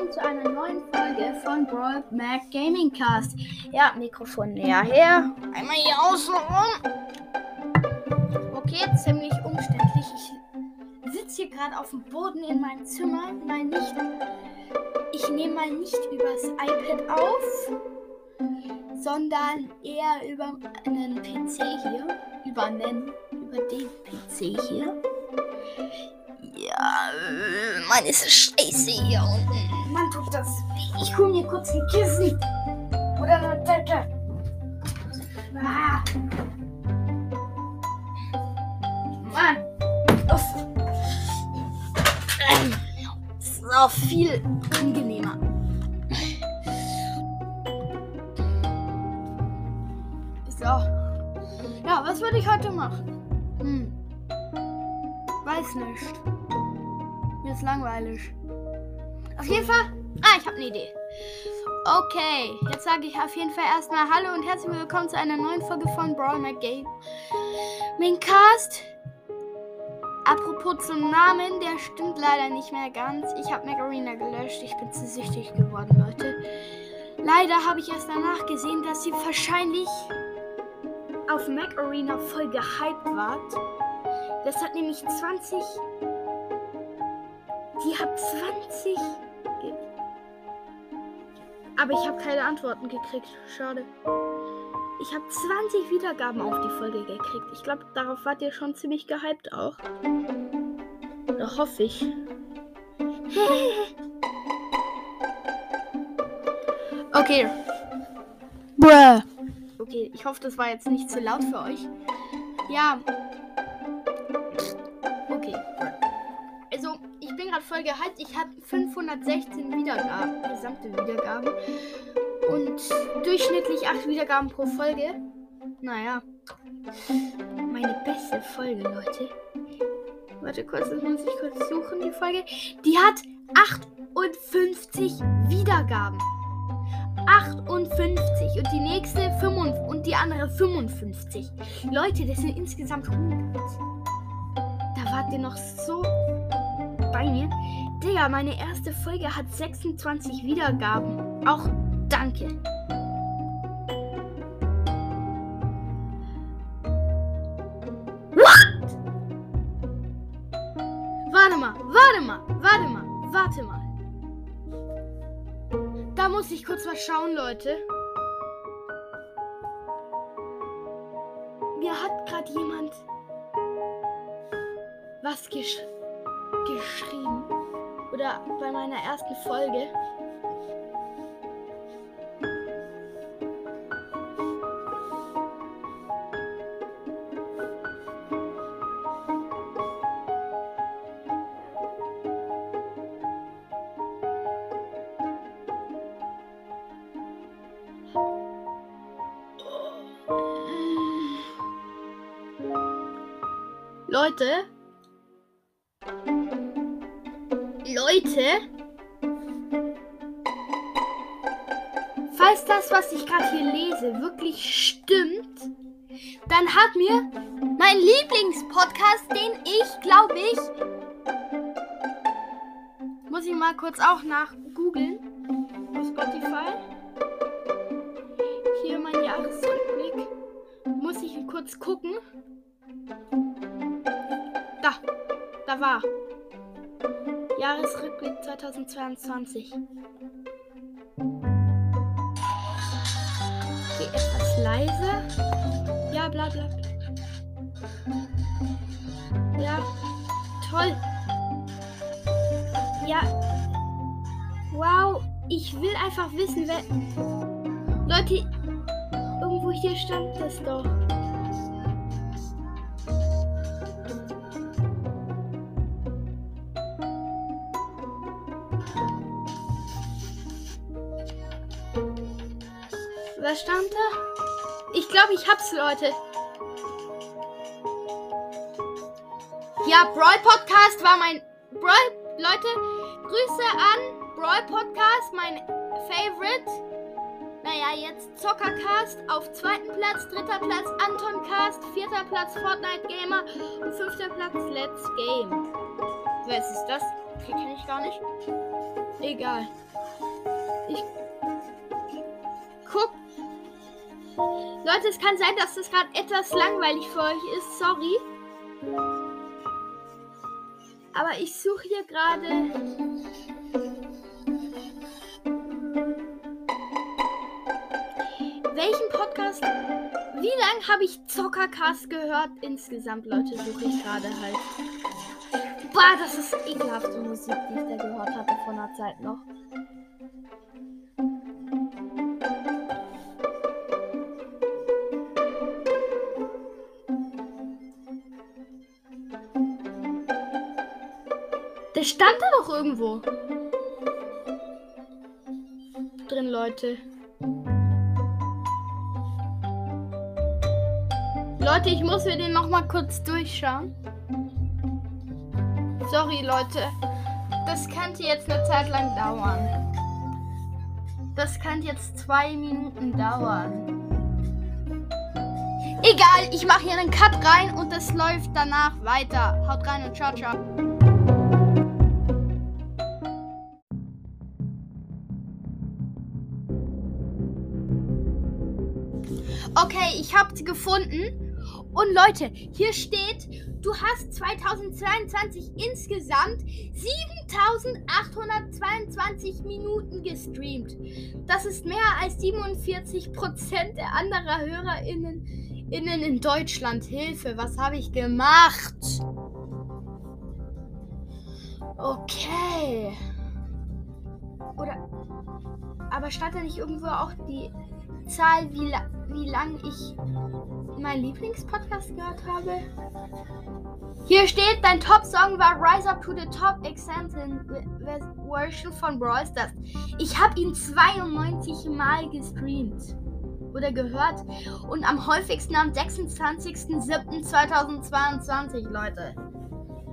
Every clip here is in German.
willkommen zu einer neuen Folge von Brawl Mac Gaming Cast. Ja, Mikrofon näher her. Einmal hier außen rum. Okay, ziemlich umständlich. Ich sitze hier gerade auf dem Boden in meinem Zimmer. Mal nicht. Ich nehme mal nicht übers iPad auf, sondern eher über einen PC hier. Über einen, über den PC hier. Ja, äh, Mann, ist scheiße hier unten. Mann, tut das weh. Ich hol mir kurz ein Kissen. Oder eine Decke. Ah. Mann. Uff. Das ist auch viel angenehmer. So. Ja, was würde ich heute machen? Hm. Weiß nicht. Mir ist langweilig. Auf jeden Fall. Ah, ich habe eine Idee. Okay, jetzt sage ich auf jeden Fall erstmal Hallo und herzlich willkommen zu einer neuen Folge von Brawl McGame. Cast. Apropos zum Namen, der stimmt leider nicht mehr ganz. Ich habe Macarena gelöscht. Ich bin zu süchtig geworden, Leute. Leider habe ich erst danach gesehen, dass sie wahrscheinlich auf Mac Arena voll gehypt wart. Das hat nämlich 20 die hat 20. Aber ich habe keine Antworten gekriegt. Schade. Ich habe 20 Wiedergaben auf die Folge gekriegt. Ich glaube, darauf wart ihr schon ziemlich gehypt auch. Da hoffe ich. okay. Bruh. Okay, ich hoffe, das war jetzt nicht zu laut für euch. Ja. Voll gehypt. Ich habe 516 Wiedergaben, gesamte Wiedergaben. Und durchschnittlich 8 Wiedergaben pro Folge. Naja. Meine beste Folge, Leute. Warte kurz, das muss ich kurz suchen, die Folge. Die hat 58 Wiedergaben. 58 und die nächste 5 und die andere 55. Leute, das sind insgesamt 100. Da wart ihr noch so bei mir. Digga, meine erste Folge hat 26 Wiedergaben. Auch danke. What? Warte mal, warte mal, warte mal, warte mal. Da muss ich kurz was schauen, Leute. Mir hat gerade jemand was geschrieben geschrieben. Oder bei meiner ersten Folge. Leute, Leute, falls das, was ich gerade hier lese, wirklich stimmt, dann hat mir mein Lieblingspodcast, den ich, glaube ich, muss ich mal kurz auch nach googeln auf Spotify. Hier mein Jahresrückblick. Muss ich kurz gucken. Da, da war. Jahresrückblick 2022. Okay, etwas leise. Ja, bla bla. Ja, toll. Ja. Wow, ich will einfach wissen, wer. Leute, irgendwo hier stand das doch. Was stand da? Ich glaube, ich hab's, Leute. Ja, Brawl Podcast war mein. Brawl. Leute, Grüße an Brawl Podcast, mein Favorite. Naja, jetzt Zockercast auf zweiten Platz, dritter Platz Anton Cast, vierter Platz Fortnite Gamer und fünfter Platz Let's Game. Was ist das? Okay, kenne ich gar nicht. Egal. Ich guck. Leute, es kann sein, dass das gerade etwas langweilig für euch ist. Sorry. Aber ich suche hier gerade. Welchen Podcast? Wie lange habe ich Zockercast gehört? Insgesamt, Leute, suche ich gerade halt. Boah, das ist ekelhafte Musik, die ich da gehört hatte vor einer Zeit noch. Stand da doch irgendwo. Drin, Leute. Leute, ich muss mir den noch mal kurz durchschauen. Sorry, Leute. Das könnte jetzt eine Zeit lang dauern. Das könnte jetzt zwei Minuten dauern. Egal, ich mache hier einen Cut rein und es läuft danach weiter. Haut rein und ciao, ciao. Okay, ich habe sie gefunden. Und Leute, hier steht, du hast 2022 insgesamt 7822 Minuten gestreamt. Das ist mehr als 47 Prozent der anderer HörerInnen innen in Deutschland. Hilfe, was habe ich gemacht? Okay. Oder. Aber stand da nicht irgendwo auch die Zahl, wie, wie lang ich meinen Lieblingspodcast gehört habe? Hier steht, dein Top-Song war Rise Up to the Top Example Version von Brawl Stars. Ich habe ihn 92 Mal gestreamt oder gehört und am häufigsten am 26.07.2022, Leute.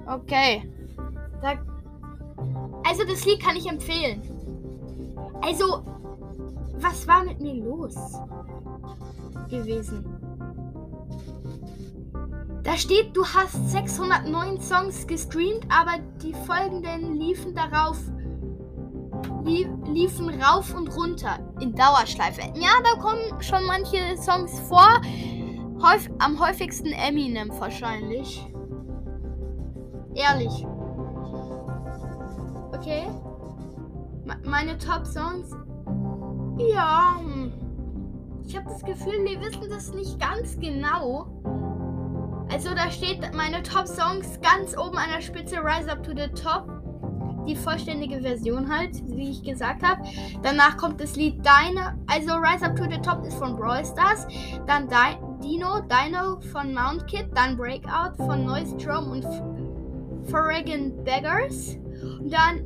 Okay. Da also das Lied kann ich empfehlen. Also, was war mit mir los gewesen? Da steht, du hast 609 Songs gestreamt, aber die folgenden liefen darauf liefen rauf und runter in Dauerschleife. Ja, da kommen schon manche Songs vor. Häuf am häufigsten Eminem wahrscheinlich. Ehrlich. Okay. Me meine Top-Songs. Ja. Ich habe das Gefühl, wir wissen das nicht ganz genau. Also da steht meine Top-Songs ganz oben an der Spitze Rise Up to the Top. Die vollständige Version halt, wie ich gesagt habe. Danach kommt das Lied Deine. Also Rise Up to the Top ist von Brawl Stars. Dann Di Dino, Dino von Mount Kid. Dann Breakout von Noise Drum und Foreign Beggars. Und dann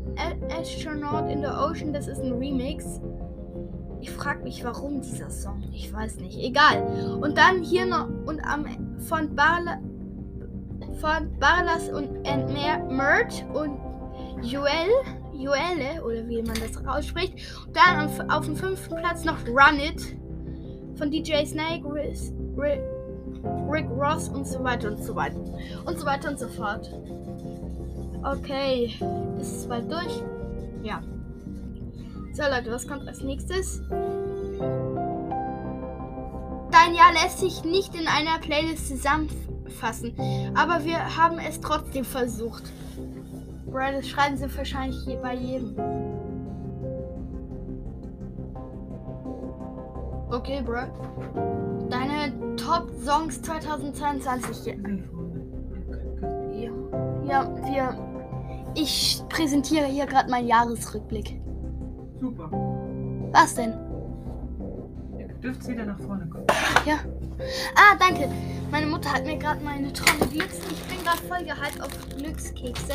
Astronaut in the Ocean, das ist ein Remix. Ich frage mich, warum dieser Song. Ich weiß nicht. Egal. Und dann hier noch und am von Barla, von Barlas und Mert und Joel, Joelle oder wie man das ausspricht. Und dann auf, auf dem fünften Platz noch Run It von DJ Snake, Rick, Rick Ross und so weiter und so weiter und so weiter und so fort. Okay, ist es bald durch? Ja. So Leute, was kommt als nächstes? Dein Jahr lässt sich nicht in einer Playlist zusammenfassen, aber wir haben es trotzdem versucht. Bro, das schreiben sie wahrscheinlich bei jedem. Okay, Bro. Deine Top-Songs 2022. Ja, ja, wir. Ich präsentiere hier gerade meinen Jahresrückblick. Super. Was denn? Ihr dürft wieder nach vorne kommen. Ja. Ah, danke. Meine Mutter hat mir gerade meine Trommel Glücks. Ich bin gerade voll gehypt auf Glückskekse.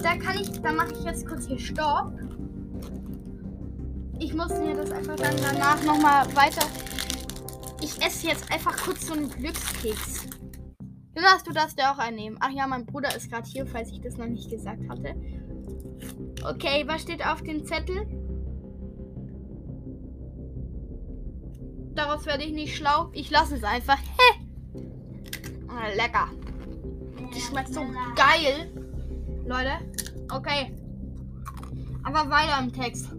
Da kann ich, da mache ich jetzt kurz hier Stopp. Ich muss mir das einfach dann danach nochmal weiter. Ich esse jetzt einfach kurz so einen Glückskeks. Jonas, du darfst ja auch einnehmen. Ach ja, mein Bruder ist gerade hier, falls ich das noch nicht gesagt hatte. Okay, was steht auf dem Zettel? Daraus werde ich nicht schlau. Ich lasse es einfach. Ah, lecker. Das schmeckt so geil. Leute. Okay. Aber weiter im Text.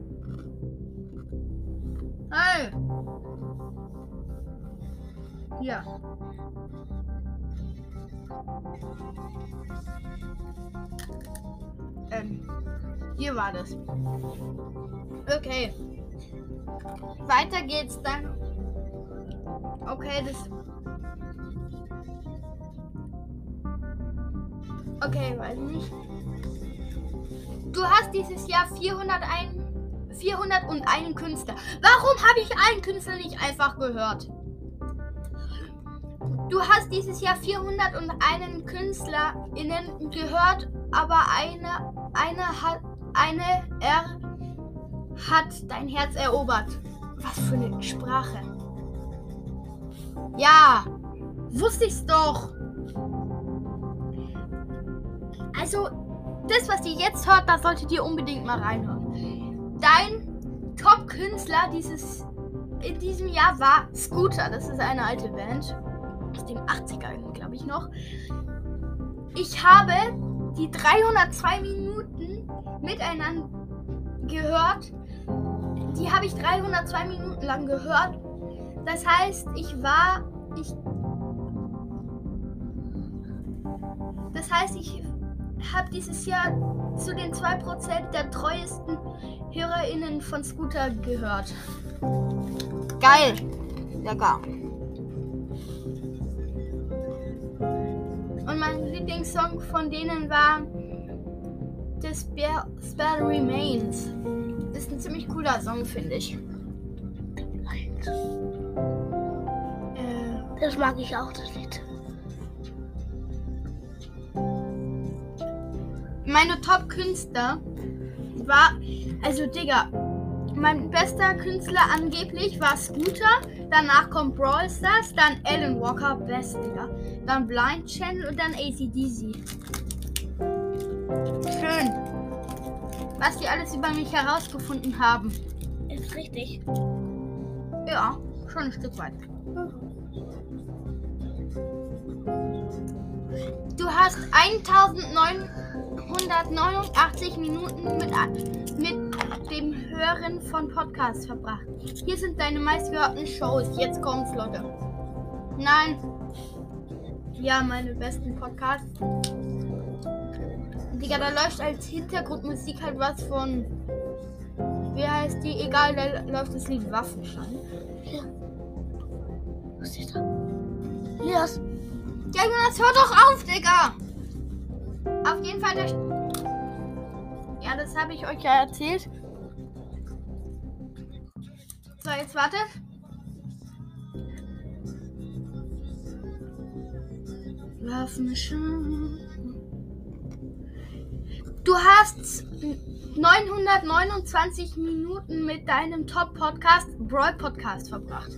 Hey. Ja. Ähm, hier war das. Okay. Weiter geht's dann. Okay, das. Okay, weiß nicht. Du hast dieses Jahr 401, 401 Künstler. Warum habe ich einen Künstler nicht einfach gehört? Du hast dieses Jahr 401 KünstlerInnen gehört, aber eine, eine hat, eine R hat dein Herz erobert. Was für eine Sprache. Ja, wusste ich's doch. Also, das, was ihr jetzt hört, da solltet ihr unbedingt mal reinhören. Dein Top-Künstler in diesem Jahr war Scooter. Das ist eine alte Band aus den 80ern, glaube ich noch. Ich habe die 302 Minuten miteinander gehört. Die habe ich 302 Minuten lang gehört. Das heißt, ich war. Ich. Das heißt, ich habe dieses Jahr zu den 2% der treuesten HörerInnen von Scooter gehört. Geil. Lecker. Und mein Lieblingssong von denen war The Spell, Spell Remains. Ist ein ziemlich cooler Song, finde ich. Äh, Das mag ich auch, das Lied. meine Top-Künstler war, also Digga, mein bester Künstler angeblich war Scooter, danach kommt Brawl Stars, dann Alan Walker, best, Digga, dann Blind Channel und dann ACDC. Schön. Was die alles über mich herausgefunden haben. Ist richtig. Ja, schon ein Stück weit. Du hast 1989 Minuten mit, mit dem Hören von Podcasts verbracht. Hier sind deine meistgehörten Shows. Jetzt kommt's, Leute. Nein. Ja, meine besten Podcasts. Digga, da läuft als Hintergrundmusik halt was von. Wie heißt die? Egal, da läuft das Lied Waffenschein. Was ist da? Elias, Ja, Jonas, hör doch auf, Digga! Auf jeden Fall der. Ja, das habe ich euch ja erzählt. So, jetzt wartet. Waffenschein. Du hast 929 Minuten mit deinem Top-Podcast, Brawl Podcast, verbracht.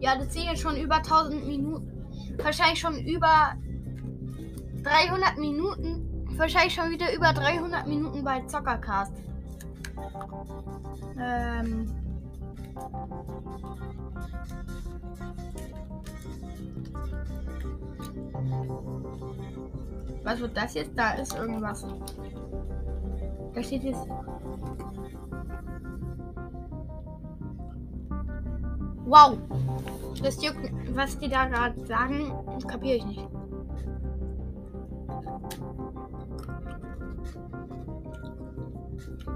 Ja, das sind jetzt schon über 1000 Minuten. Wahrscheinlich schon über 300 Minuten. Wahrscheinlich schon wieder über 300 Minuten bei Zockercast. Ähm. Was wird das jetzt? Da ist irgendwas. Da steht jetzt. Wow. Das juckt, was die da gerade sagen, kapiere ich nicht.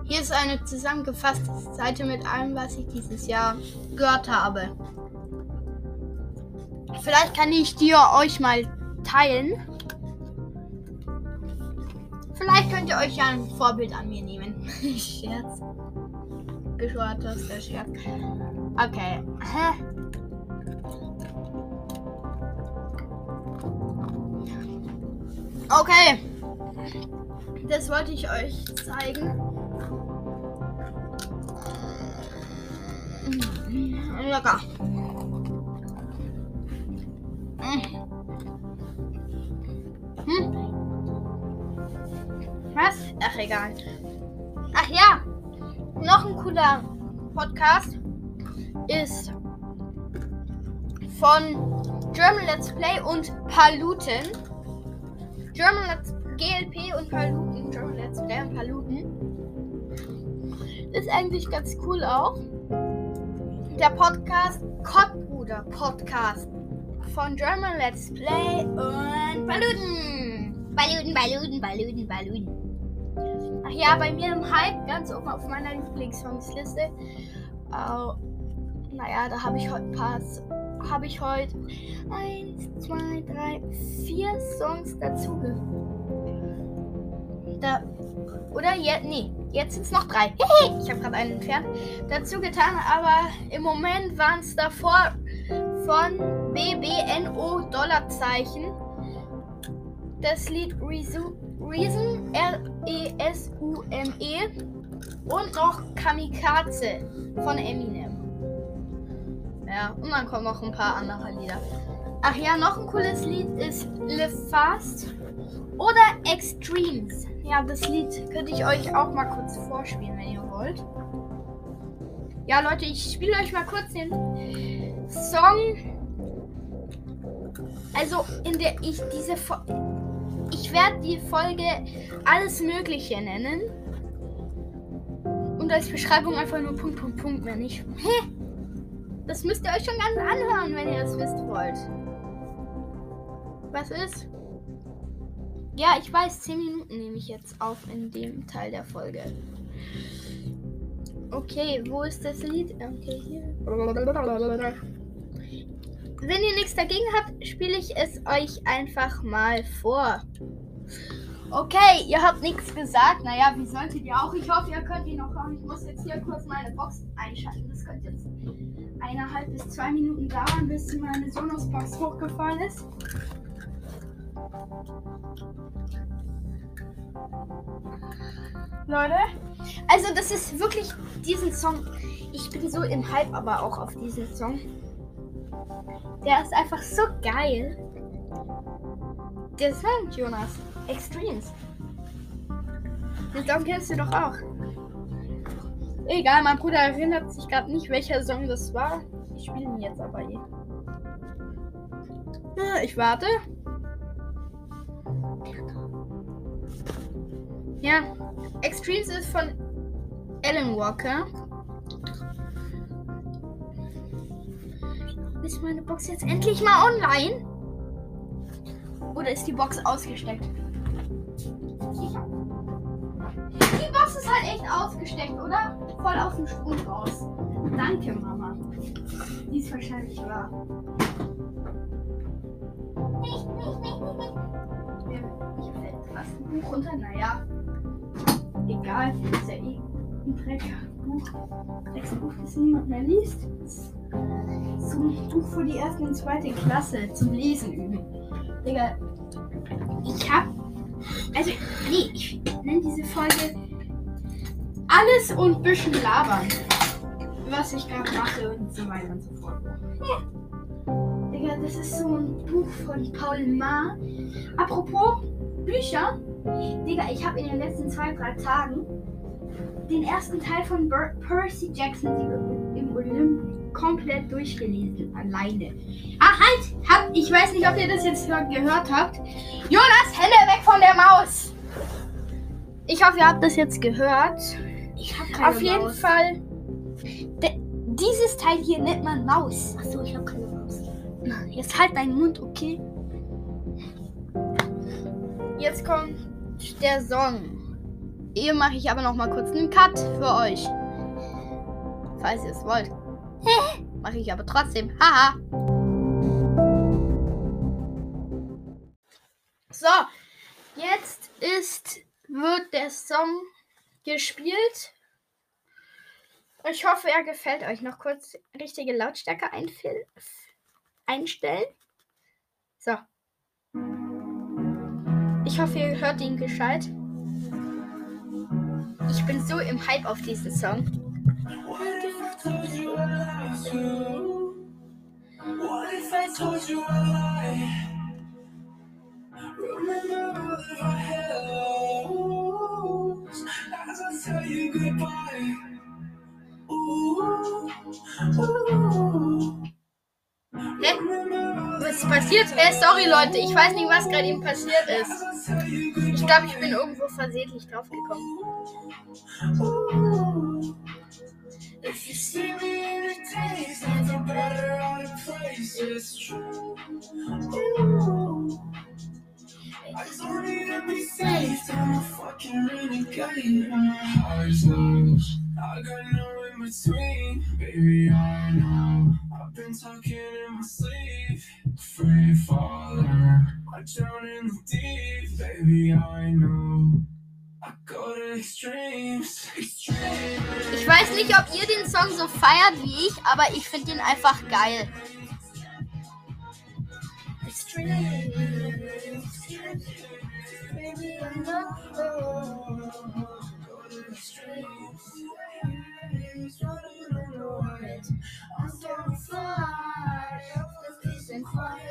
Hier ist eine zusammengefasste Seite mit allem, was ich dieses Jahr gehört habe. Vielleicht kann ich die euch mal teilen. Könnt ihr euch ja ein Vorbild an mir nehmen. Scherz. Geschortes, der Scherz. Okay. Hä? Okay. Das wollte ich euch zeigen. Lecker. Hm? Was? Ach, egal. Ach ja. Noch ein cooler Podcast ist von German Let's Play und Paluten. German Let's, GLP und Paluten, German Let's Play und Paluten. Ist eigentlich ganz cool auch. Der Podcast Kottbruder Podcast von German Let's Play und Paluten. Paluten, Paluten, Paluten, Paluten. Ach ja, bei mir im Hype, ganz oben auf meiner Lieblingssongsliste. Äh, naja, da habe ich heute ein paar habe ich heute eins, zwei, drei, vier Songs dazu. Da, oder jetzt, nee, jetzt sind es noch drei. ich habe gerade einen entfernt. Dazu getan, aber im Moment waren es davor von BBNO Dollarzeichen. Das Lied Reason, Reason R-E-S-U-M-E und noch Kamikaze von Eminem. Ja, und dann kommen noch ein paar andere Lieder. Ach ja, noch ein cooles Lied ist Live Fast oder Extremes. Ja, das Lied könnte ich euch auch mal kurz vorspielen, wenn ihr wollt. Ja, Leute, ich spiele euch mal kurz den Song. Also, in der ich diese. Fo ich werde die Folge alles Mögliche nennen. Und als Beschreibung einfach nur Punkt, Punkt, Punkt, wenn ich. Hä? Das müsst ihr euch schon ganz anhören, wenn ihr das wisst wollt. Was ist? Ja, ich weiß, 10 Minuten nehme ich jetzt auf in dem Teil der Folge. Okay, wo ist das Lied? Okay, hier. Wenn ihr nichts dagegen habt, spiele ich es euch einfach mal vor. Okay, ihr habt nichts gesagt. Naja, wie solltet ihr auch? Ich hoffe, ihr könnt ihn noch hören. Ich muss jetzt hier kurz meine Box einschalten. Das könnte jetzt eineinhalb bis zwei Minuten dauern, bis meine Sonos-Box hochgefallen ist. Leute, also das ist wirklich diesen Song. Ich bin so im Hype, aber auch auf diesen Song. Der ist einfach so geil. Der Song, Jonas. Extremes. Den Song kennst du doch auch. Egal, mein Bruder erinnert sich gerade nicht, welcher Song das war. Ich spiele ihn jetzt aber eh. Ja, ich warte. Ja, Extremes ist von Alan Walker. Ist meine Box jetzt endlich mal online? Oder ist die Box ausgesteckt? Die Box ist halt echt ausgesteckt, oder? Voll aus dem Strom raus. Danke, Mama. Die ist wahrscheinlich wahr. Nicht, nicht, nicht, nicht, nicht. Mir fällt fast ein Buch runter. Naja, egal. Ist ja eh ein Dreckbuch. Drecksbuch, das niemand mehr liest. So ein Buch für die erste und zweite Klasse zum Lesen üben. Digga, ich hab. Also, nee, ich nenne diese Folge Alles und bisschen labern. Was ich gerade mache und so weiter und so fort. Ja. Digga, das ist so ein Buch von Paul Ma. Apropos Bücher. Digga, ich habe in den letzten zwei, drei Tagen den ersten Teil von Ber Percy Jackson im Olymp komplett durchgelesen. Alleine. Ah, halt! Hab, ich weiß nicht, ob ihr das jetzt gehört habt. Jonas, Hände weg von der Maus! Ich hoffe, ihr habt das jetzt gehört. Ich habe keine Auf jeden Maus. Fall. De, dieses Teil hier nennt man Maus. Achso, ich habe keine Maus. Jetzt halt deinen Mund, okay? Jetzt kommt der Song. Hier mache ich aber noch mal kurz einen Cut für euch. Falls ihr es wollt. mache ich aber trotzdem. Haha. So, jetzt ist wird der Song gespielt. Ich hoffe, er gefällt euch. Noch kurz richtige Lautstärke einstellen. So. Ich hoffe, ihr hört ihn gescheit. Ich bin so im Hype auf diesen Song. Told you I love you? What if I told you I lie? Remember if I hellos as I tell you goodbye? Ooh, ooh. Hä? Was passiert passiert? Äh, sorry Leute, ich weiß nicht, was gerade eben passiert ist. Ich glaube, ich bin irgendwo versehentlich draufgekommen. If you see me in a daze, nothing better out of place. It's true. Ooh. I don't need to be saved. I'm a fucking renegade. Highs, lows. I got no in between. Baby, I know. I've been talking in my sleep. Free falling. I drown in the deep. Baby, I know. Ich weiß nicht, ob ihr den Song so feiert wie ich, aber ich finde ihn einfach geil. Sehr leise.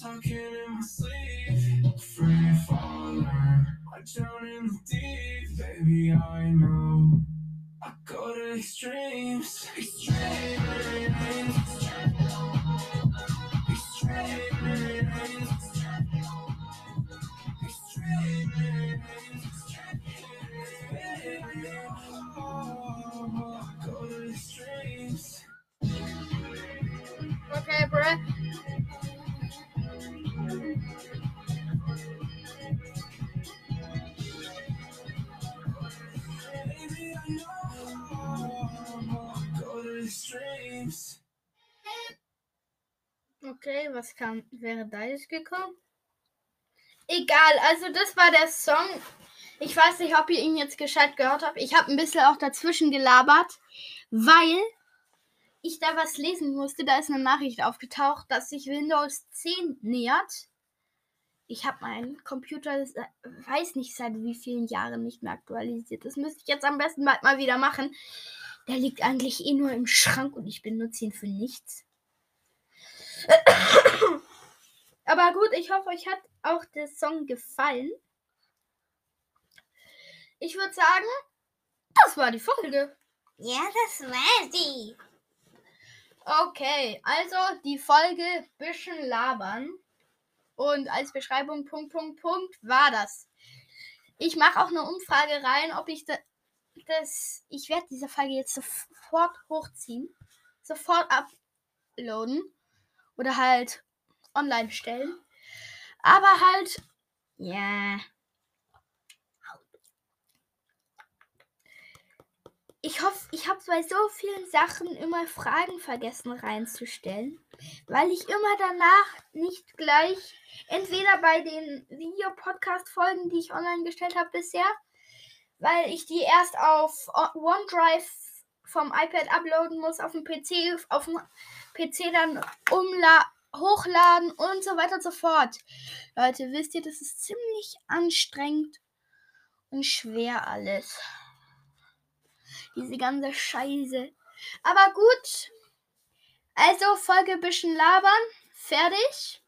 Talking. Was kam, wäre da jetzt gekommen? Egal, also das war der Song. Ich weiß nicht, ob ihr ihn jetzt gescheit gehört habt. Ich habe ein bisschen auch dazwischen gelabert, weil ich da was lesen musste. Da ist eine Nachricht aufgetaucht, dass sich Windows 10 nähert. Ich habe meinen Computer, se- weiß nicht seit wie vielen Jahren nicht mehr aktualisiert. Das müsste ich jetzt am besten bald mal wieder machen. Der liegt eigentlich eh nur im Schrank und ich benutze ihn für nichts. Aber gut, ich hoffe, euch hat auch der Song gefallen. Ich würde sagen, das war die Folge. Ja, das war sie. Okay, also die Folge bisschen labern. Und als Beschreibung Punkt, Punkt, Punkt war das. Ich mache auch eine Umfrage rein, ob ich da, das. Ich werde diese Folge jetzt sofort hochziehen. Sofort uploaden. Oder halt online stellen. Aber halt. Ja. Ich hoffe, ich habe bei so vielen Sachen immer Fragen vergessen reinzustellen, weil ich immer danach nicht gleich, entweder bei den Videopodcast-Folgen, die ich online gestellt habe bisher, weil ich die erst auf OneDrive vom iPad uploaden muss, auf dem PC, auf dem PC dann umla hochladen und so weiter und so fort. Leute, wisst ihr, das ist ziemlich anstrengend und schwer alles. Diese ganze Scheiße. Aber gut. Also, Folge bisschen labern. Fertig.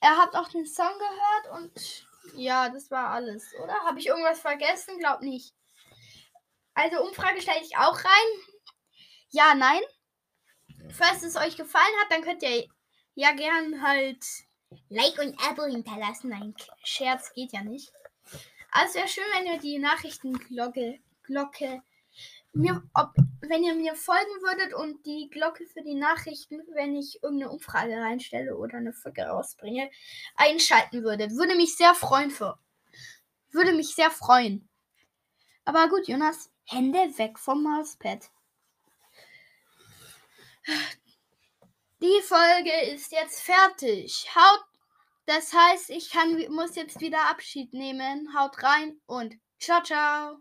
Er hat auch den Song gehört und ja, das war alles, oder? Habe ich irgendwas vergessen? Glaub nicht. Also, Umfrage stelle ich auch rein. Ja, nein. Falls es euch gefallen hat, dann könnt ihr ja gern halt Like und Abo hinterlassen. Nein, Scherz geht ja nicht. Also wäre schön, wenn ihr die Nachrichtenglocke Glocke mir, ob, wenn ihr mir folgen würdet und die Glocke für die Nachrichten, wenn ich irgendeine Umfrage reinstelle oder eine Folge rausbringe, einschalten würdet. Würde mich sehr freuen für. Würde mich sehr freuen. Aber gut, Jonas, Hände weg vom Mauspad. Die Folge ist jetzt fertig. Haut das heißt, ich kann, muss jetzt wieder Abschied nehmen. Haut rein und ciao, ciao.